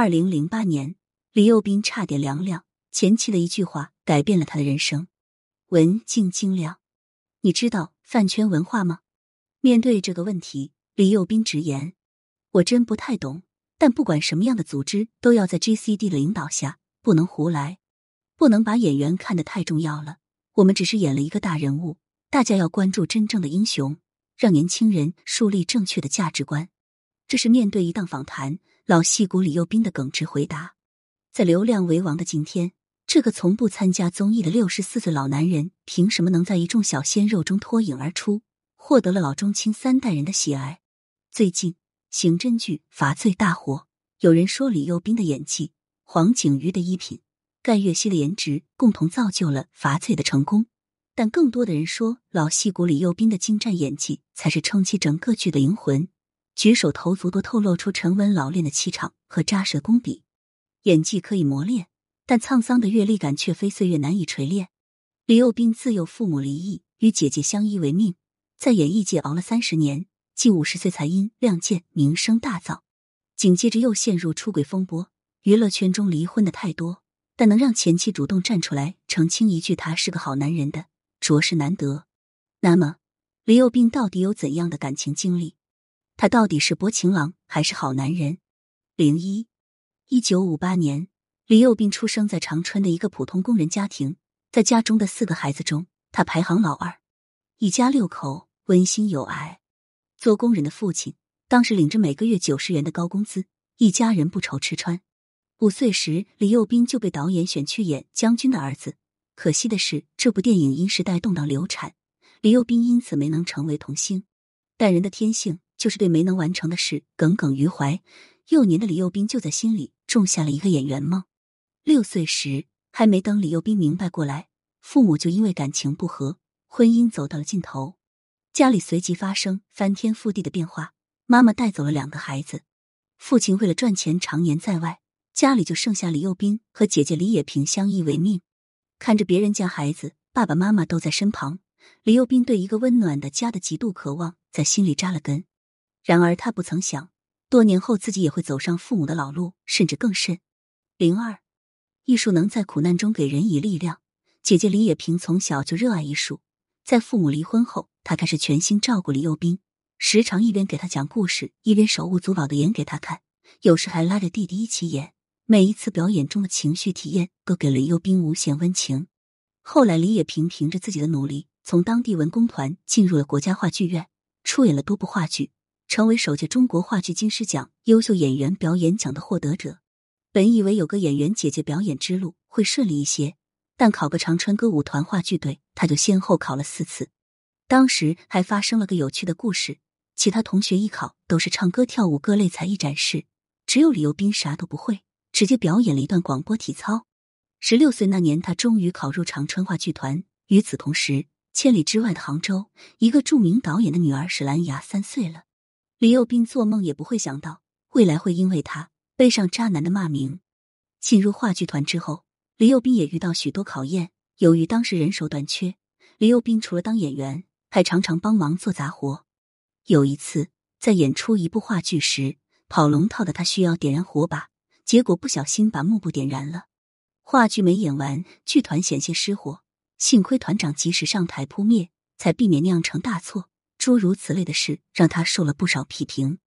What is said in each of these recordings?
二零零八年，李幼斌差点凉凉，前妻的一句话改变了他的人生。文静精良，你知道饭圈文化吗？面对这个问题，李幼斌直言：“我真不太懂，但不管什么样的组织，都要在 GCD 的领导下，不能胡来，不能把演员看得太重要了。我们只是演了一个大人物，大家要关注真正的英雄，让年轻人树立正确的价值观。”这是面对一档访谈，老戏骨李幼斌的耿直回答。在流量为王的今天，这个从不参加综艺的六十四岁老男人，凭什么能在一众小鲜肉中脱颖而出，获得了老中青三代人的喜爱？最近刑侦剧《罚罪》大火，有人说李幼斌的演技、黄景瑜的衣品、盖月熙的颜值，共同造就了《罚罪》的成功。但更多的人说，老戏骨李幼斌的精湛演技才是撑起整个剧的灵魂。举手投足都透露出沉稳老练的气场和扎实功底，演技可以磨练，但沧桑的阅历感却非岁月难以锤炼。李幼斌自幼父母离异，与姐姐相依为命，在演艺界熬了三十年，近五十岁才因《亮剑》名声大噪，紧接着又陷入出轨风波。娱乐圈中离婚的太多，但能让前妻主动站出来澄清一句他是个好男人的，着实难得。那么，李幼斌到底有怎样的感情经历？他到底是薄情郎还是好男人？零一一九五八年，李幼斌出生在长春的一个普通工人家庭，在家中的四个孩子中，他排行老二。一家六口温馨有爱。做工人的父亲当时领着每个月九十元的高工资，一家人不愁吃穿。五岁时，李幼斌就被导演选去演将军的儿子。可惜的是，这部电影因时代动荡流产，李幼斌因此没能成为童星。但人的天性。就是对没能完成的事耿耿于怀。幼年的李幼斌就在心里种下了一个演员梦。六岁时，还没等李幼斌明白过来，父母就因为感情不和，婚姻走到了尽头，家里随即发生翻天覆地的变化。妈妈带走了两个孩子，父亲为了赚钱常年在外，家里就剩下李幼斌和姐姐李野萍相依为命。看着别人家孩子爸爸妈妈都在身旁，李幼斌对一个温暖的家的极度渴望在心里扎了根。然而，他不曾想，多年后自己也会走上父母的老路，甚至更甚。零二，艺术能在苦难中给人以力量。姐姐李野萍从小就热爱艺术，在父母离婚后，她开始全心照顾李幼斌，时常一边给他讲故事，一边手舞足蹈的演给他看，有时还拉着弟弟一起演。每一次表演中的情绪体验，都给了李幼斌无限温情。后来，李野萍凭着自己的努力，从当地文工团进入了国家话剧院，出演了多部话剧。成为首届中国话剧金狮奖优秀演员表演奖的获得者。本以为有个演员姐姐表演之路会顺利一些，但考个长春歌舞团话剧队，他就先后考了四次。当时还发生了个有趣的故事：其他同学艺考都是唱歌、跳舞各类才艺展示，只有李幼斌啥都不会，直接表演了一段广播体操。十六岁那年，他终于考入长春话剧团。与此同时，千里之外的杭州，一个著名导演的女儿史兰芽三岁了。李幼斌做梦也不会想到，未来会因为他背上渣男的骂名。进入话剧团之后，李幼斌也遇到许多考验。由于当时人手短缺，李幼斌除了当演员，还常常帮忙做杂活。有一次，在演出一部话剧时，跑龙套的他需要点燃火把，结果不小心把幕布点燃了。话剧没演完，剧团险些失火，幸亏团长及时上台扑灭，才避免酿成大错。诸如此类的事，让他受了不少批评。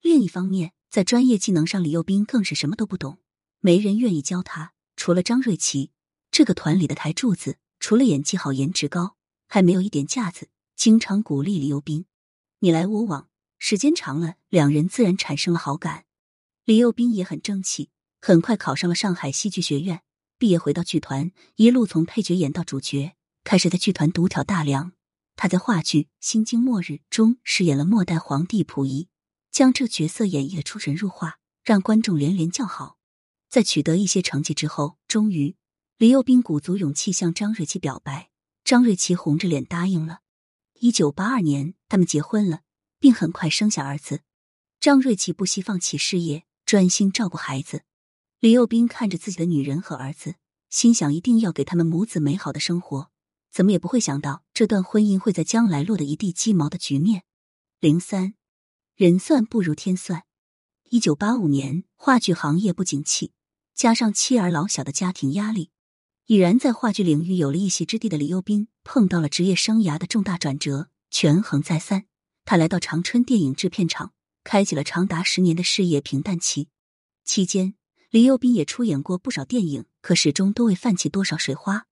另一方面，在专业技能上，李幼斌更是什么都不懂，没人愿意教他。除了张瑞琪，这个团里的台柱子，除了演技好、颜值高，还没有一点架子，经常鼓励李幼斌你来我往。时间长了，两人自然产生了好感。李幼斌也很争气，很快考上了上海戏剧学院，毕业回到剧团，一路从配角演到主角，开始在剧团独挑大梁。他在话剧《心经末日》中饰演了末代皇帝溥仪，将这角色演绎的出神入化，让观众连连叫好。在取得一些成绩之后，终于李幼斌鼓足勇气向张瑞琪表白，张瑞琪红着脸答应了。一九八二年，他们结婚了，并很快生下儿子。张瑞琪不惜放弃事业，专心照顾孩子。李幼斌看着自己的女人和儿子，心想一定要给他们母子美好的生活。怎么也不会想到，这段婚姻会在将来落得一地鸡毛的局面。零三，人算不如天算。一九八五年，话剧行业不景气，加上妻儿老小的家庭压力，已然在话剧领域有了一席之地的李幼斌碰到了职业生涯的重大转折，权衡再三，他来到长春电影制片厂，开启了长达十年的事业平淡期。期间，李幼斌也出演过不少电影，可始终都未泛起多少水花。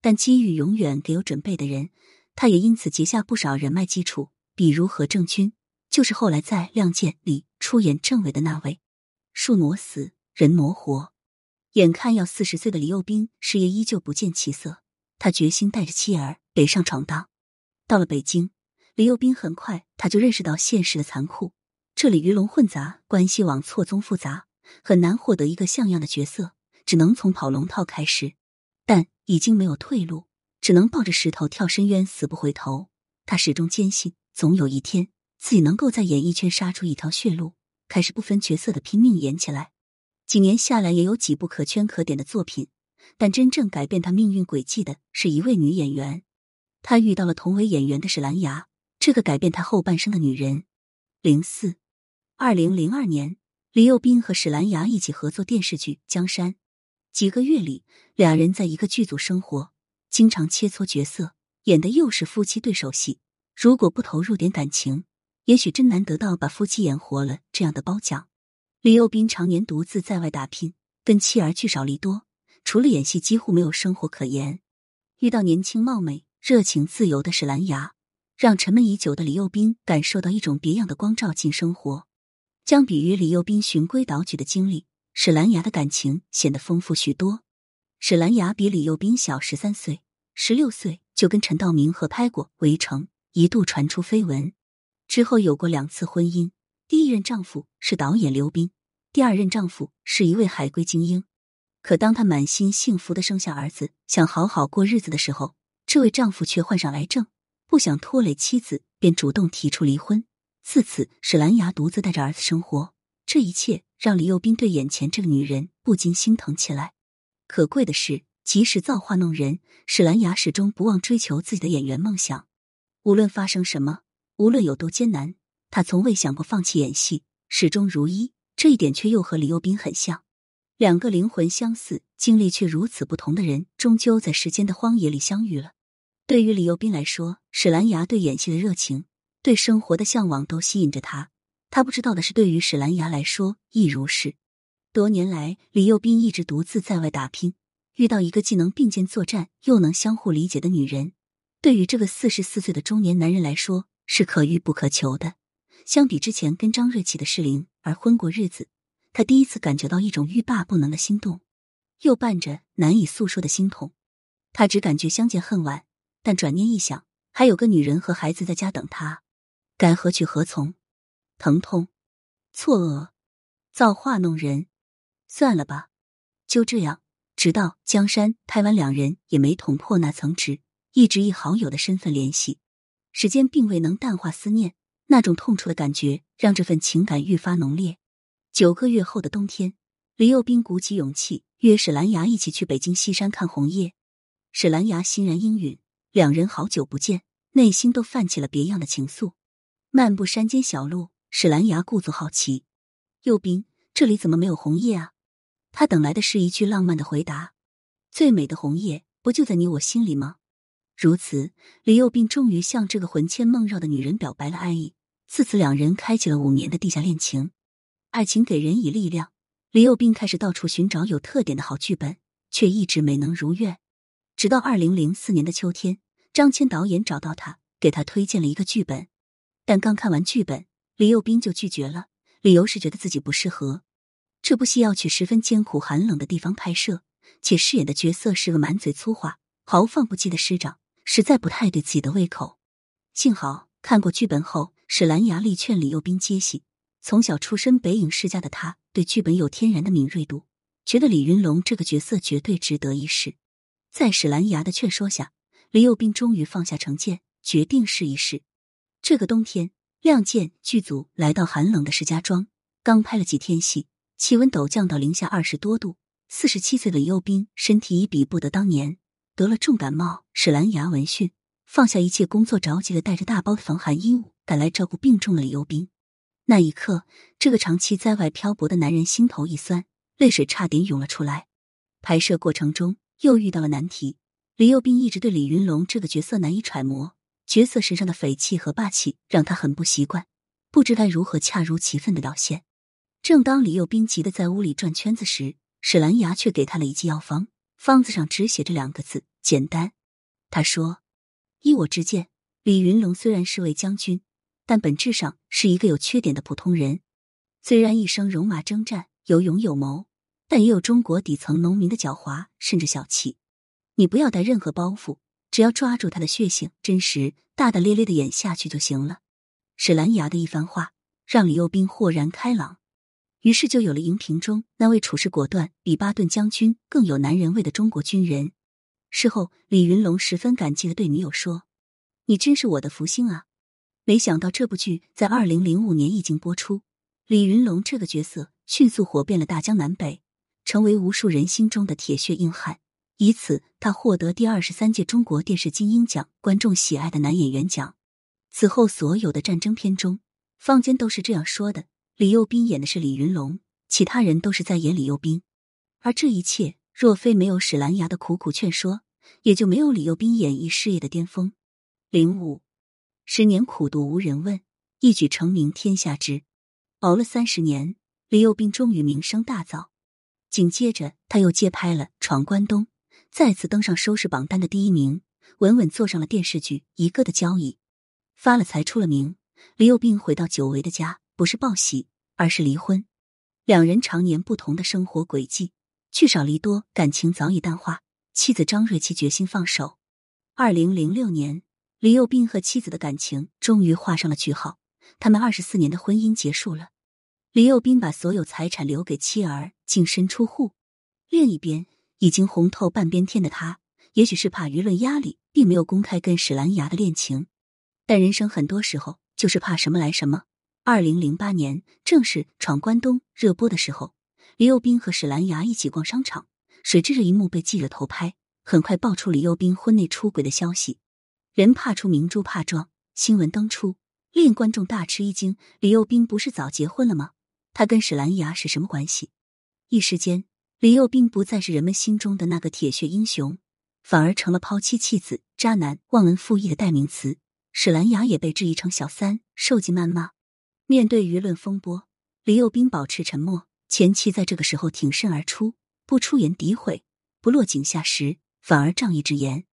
但机遇永远给有准备的人，他也因此结下不少人脉基础，比如何正军。就是后来在《亮剑》里出演政委的那位，树挪死，人挪活。眼看要四十岁的李幼斌，事业依旧不见起色。他决心带着妻儿北上闯荡。到了北京，李幼斌很快他就认识到现实的残酷。这里鱼龙混杂，关系网错综复杂，很难获得一个像样的角色，只能从跑龙套开始。已经没有退路，只能抱着石头跳深渊，死不回头。他始终坚信，总有一天。自己能够在演艺圈杀出一条血路，开始不分角色的拼命演起来。几年下来，也有几部可圈可点的作品，但真正改变他命运轨迹的是一位女演员。他遇到了同为演员的史兰芽，这个改变他后半生的女人。零四二零零二年，李幼斌和史兰芽一起合作电视剧《江山》。几个月里，俩人在一个剧组生活，经常切磋角色，演的又是夫妻对手戏。如果不投入点感情，也许真难得到把夫妻演活了这样的褒奖。李幼斌常年独自在外打拼，跟妻儿聚少离多，除了演戏几乎没有生活可言。遇到年轻貌美、热情自由的史兰芽，让沉闷已久的李幼斌感受到一种别样的光照进生活。相比于李幼斌循规蹈矩的经历，史兰芽的感情显得丰富许多。史兰芽比李幼斌小十三岁，十六岁就跟陈道明合拍过《围城》，一度传出绯闻。之后有过两次婚姻，第一任丈夫是导演刘斌，第二任丈夫是一位海归精英。可当她满心幸福的生下儿子，想好好过日子的时候，这位丈夫却患上癌症，不想拖累妻子，便主动提出离婚。自此，史兰芽独自带着儿子生活。这一切让李幼斌对眼前这个女人不禁心疼起来。可贵的是，即使造化弄人，史兰芽始终不忘追求自己的演员梦想。无论发生什么。无论有多艰难，他从未想过放弃演戏，始终如一。这一点却又和李幼斌很像。两个灵魂相似、经历却如此不同的人，终究在时间的荒野里相遇了。对于李幼斌来说，史兰芽对演戏的热情、对生活的向往都吸引着他。他不知道的是，对于史兰芽来说亦如是。多年来，李幼斌一直独自在外打拼，遇到一个既能并肩作战，又能相互理解的女人，对于这个四十四岁的中年男人来说。是可遇不可求的。相比之前跟张瑞琪的适龄而婚过日子，他第一次感觉到一种欲罢不能的心动，又伴着难以诉说的心痛。他只感觉相见恨晚，但转念一想，还有个女人和孩子在家等他，该何去何从？疼痛、错愕、造化弄人，算了吧，就这样。直到江山拍完，两人也没捅破那层纸，一直以好友的身份联系。时间并未能淡化思念，那种痛楚的感觉让这份情感愈发浓烈。九个月后的冬天，李幼斌鼓起勇气约史兰芽一起去北京西山看红叶。史兰芽欣然应允，两人好久不见，内心都泛起了别样的情愫。漫步山间小路，史兰芽故作好奇：“幼斌，这里怎么没有红叶啊？”他等来的是一句浪漫的回答：“最美的红叶，不就在你我心里吗？”如此，李幼斌终于向这个魂牵梦绕的女人表白了爱意。自此，两人开启了五年的地下恋情。爱情给人以力量，李幼斌开始到处寻找有特点的好剧本，却一直没能如愿。直到二零零四年的秋天，张谦导演找到他，给他推荐了一个剧本。但刚看完剧本，李幼斌就拒绝了，理由是觉得自己不适合。这部戏要去十分艰苦寒冷的地方拍摄，且饰演的角色是个满嘴粗话、豪放不羁的师长。实在不太对自己的胃口。幸好看过剧本后，史兰芽力劝李幼斌接戏。从小出身北影世家的他，对剧本有天然的敏锐度，觉得李云龙这个角色绝对值得一试。在史兰芽的劝说下，李幼斌终于放下成见，决定试一试。这个冬天，《亮剑》剧组来到寒冷的石家庄，刚拍了几天戏，气温陡降到零下二十多度。四十七岁的李幼斌身体已比不得当年。得了重感冒，史兰芽闻讯，放下一切工作，着急的带着大包的防寒衣物赶来照顾病重的李幼斌。那一刻，这个长期在外漂泊的男人心头一酸，泪水差点涌了出来。拍摄过程中又遇到了难题，李幼斌一直对李云龙这个角色难以揣摩，角色身上的匪气和霸气让他很不习惯，不知该如何恰如其分的表现。正当李幼斌急得在屋里转圈子时，史兰芽却给他了一剂药方，方子上只写着两个字：简单。他说：“依我之见，李云龙虽然是位将军。”但本质上是一个有缺点的普通人。虽然一生戎马征战，有勇有谋，但也有中国底层农民的狡猾甚至小气。你不要带任何包袱，只要抓住他的血性真实，大大咧咧的演下去就行了。史兰芽的一番话让李幼斌豁然开朗，于是就有了荧屏中那位处事果断、比巴顿将军更有男人味的中国军人。事后，李云龙十分感激的对女友说：“你真是我的福星啊！”没想到这部剧在二零零五年一经播出，李云龙这个角色迅速火遍了大江南北，成为无数人心中的铁血硬汉。以此，他获得第二十三届中国电视金鹰奖观众喜爱的男演员奖。此后，所有的战争片中，坊间都是这样说的：李幼斌演的是李云龙，其他人都是在演李幼斌。而这一切，若非没有史兰芽的苦苦劝说，也就没有李幼斌演艺事业的巅峰。零五。十年苦读无人问，一举成名天下知。熬了三十年，李幼斌终于名声大噪。紧接着，他又接拍了《闯关东》，再次登上收视榜单的第一名，稳稳坐上了电视剧《一个》的交椅。发了财，出了名，李幼斌回到久违的家，不是报喜，而是离婚。两人常年不同的生活轨迹，聚少离多，感情早已淡化。妻子张瑞琪决心放手。二零零六年。李幼斌和妻子的感情终于画上了句号，他们二十四年的婚姻结束了。李幼斌把所有财产留给妻儿，净身出户。另一边，已经红透半边天的他，也许是怕舆论压力，并没有公开跟史兰芽的恋情。但人生很多时候就是怕什么来什么。二零零八年，正是《闯关东》热播的时候，李幼斌和史兰芽一起逛商场，谁知这一幕被记者偷拍，很快爆出李幼斌婚内出轨的消息。人怕出名猪怕壮，新闻登出令观众大吃一惊。李幼斌不是早结婚了吗？他跟史兰芽是什么关系？一时间，李幼斌不再是人们心中的那个铁血英雄，反而成了抛妻弃子、渣男、忘恩负义的代名词。史兰芽也被质疑成小三，受尽谩骂。面对舆论风波，李幼斌保持沉默。前妻在这个时候挺身而出，不出言诋毁，不落井下石，反而仗义直言。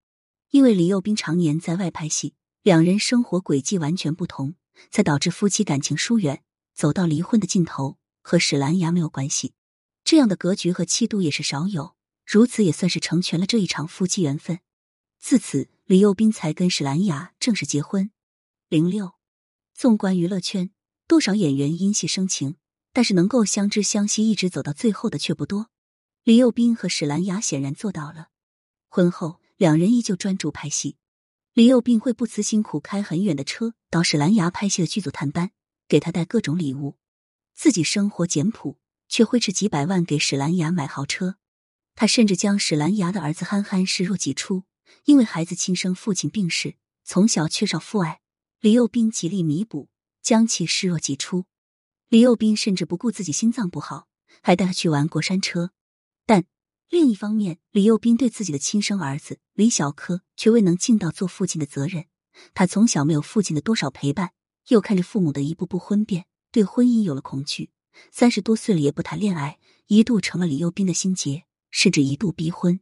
因为李幼斌常年在外拍戏，两人生活轨迹完全不同，才导致夫妻感情疏远，走到离婚的尽头。和史兰芽没有关系，这样的格局和气度也是少有。如此也算是成全了这一场夫妻缘分。自此，李幼斌才跟史兰芽正式结婚。零六，纵观娱乐圈，多少演员因戏生情，但是能够相知相惜一直走到最后的却不多。李幼斌和史兰芽显然做到了。婚后。两人依旧专注拍戏，李幼斌会不辞辛苦开很远的车到史兰芽拍戏的剧组探班，给他带各种礼物。自己生活简朴，却挥斥几百万给史兰芽买豪车。他甚至将史兰芽的儿子憨憨视若己出，因为孩子亲生父亲病逝，从小缺少父爱，李幼斌极力弥补，将其视若己出。李幼斌甚至不顾自己心脏不好，还带他去玩过山车，但。另一方面，李幼斌对自己的亲生儿子李小柯却未能尽到做父亲的责任。他从小没有父亲的多少陪伴，又看着父母的一步步婚变，对婚姻有了恐惧。三十多岁了也不谈恋爱，一度成了李幼斌的心结，甚至一度逼婚。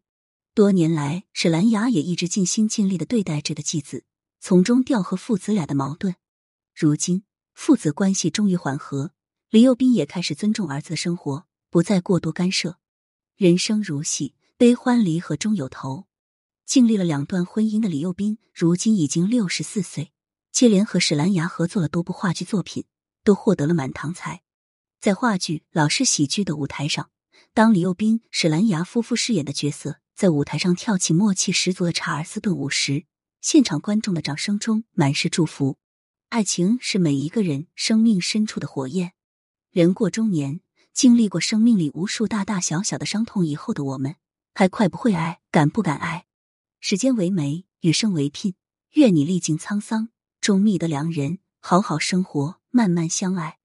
多年来，史兰芽也一直尽心尽力的对待这个继子，从中调和父子俩的矛盾。如今，父子关系终于缓和，李幼斌也开始尊重儿子的生活，不再过多干涉。人生如戏，悲欢离合终有头。经历了两段婚姻的李幼斌，如今已经六十四岁，接连和史兰芽合作了多部话剧作品，都获得了满堂彩。在话剧《老式喜剧》的舞台上，当李幼斌、史兰芽夫妇饰演的角色在舞台上跳起默契十足的查尔斯顿舞时，现场观众的掌声中满是祝福。爱情是每一个人生命深处的火焰。人过中年。经历过生命里无数大大小小的伤痛以后的我们，还快不会爱，敢不敢爱？时间为媒，余生为聘。愿你历尽沧桑，终觅得良人，好好生活，慢慢相爱。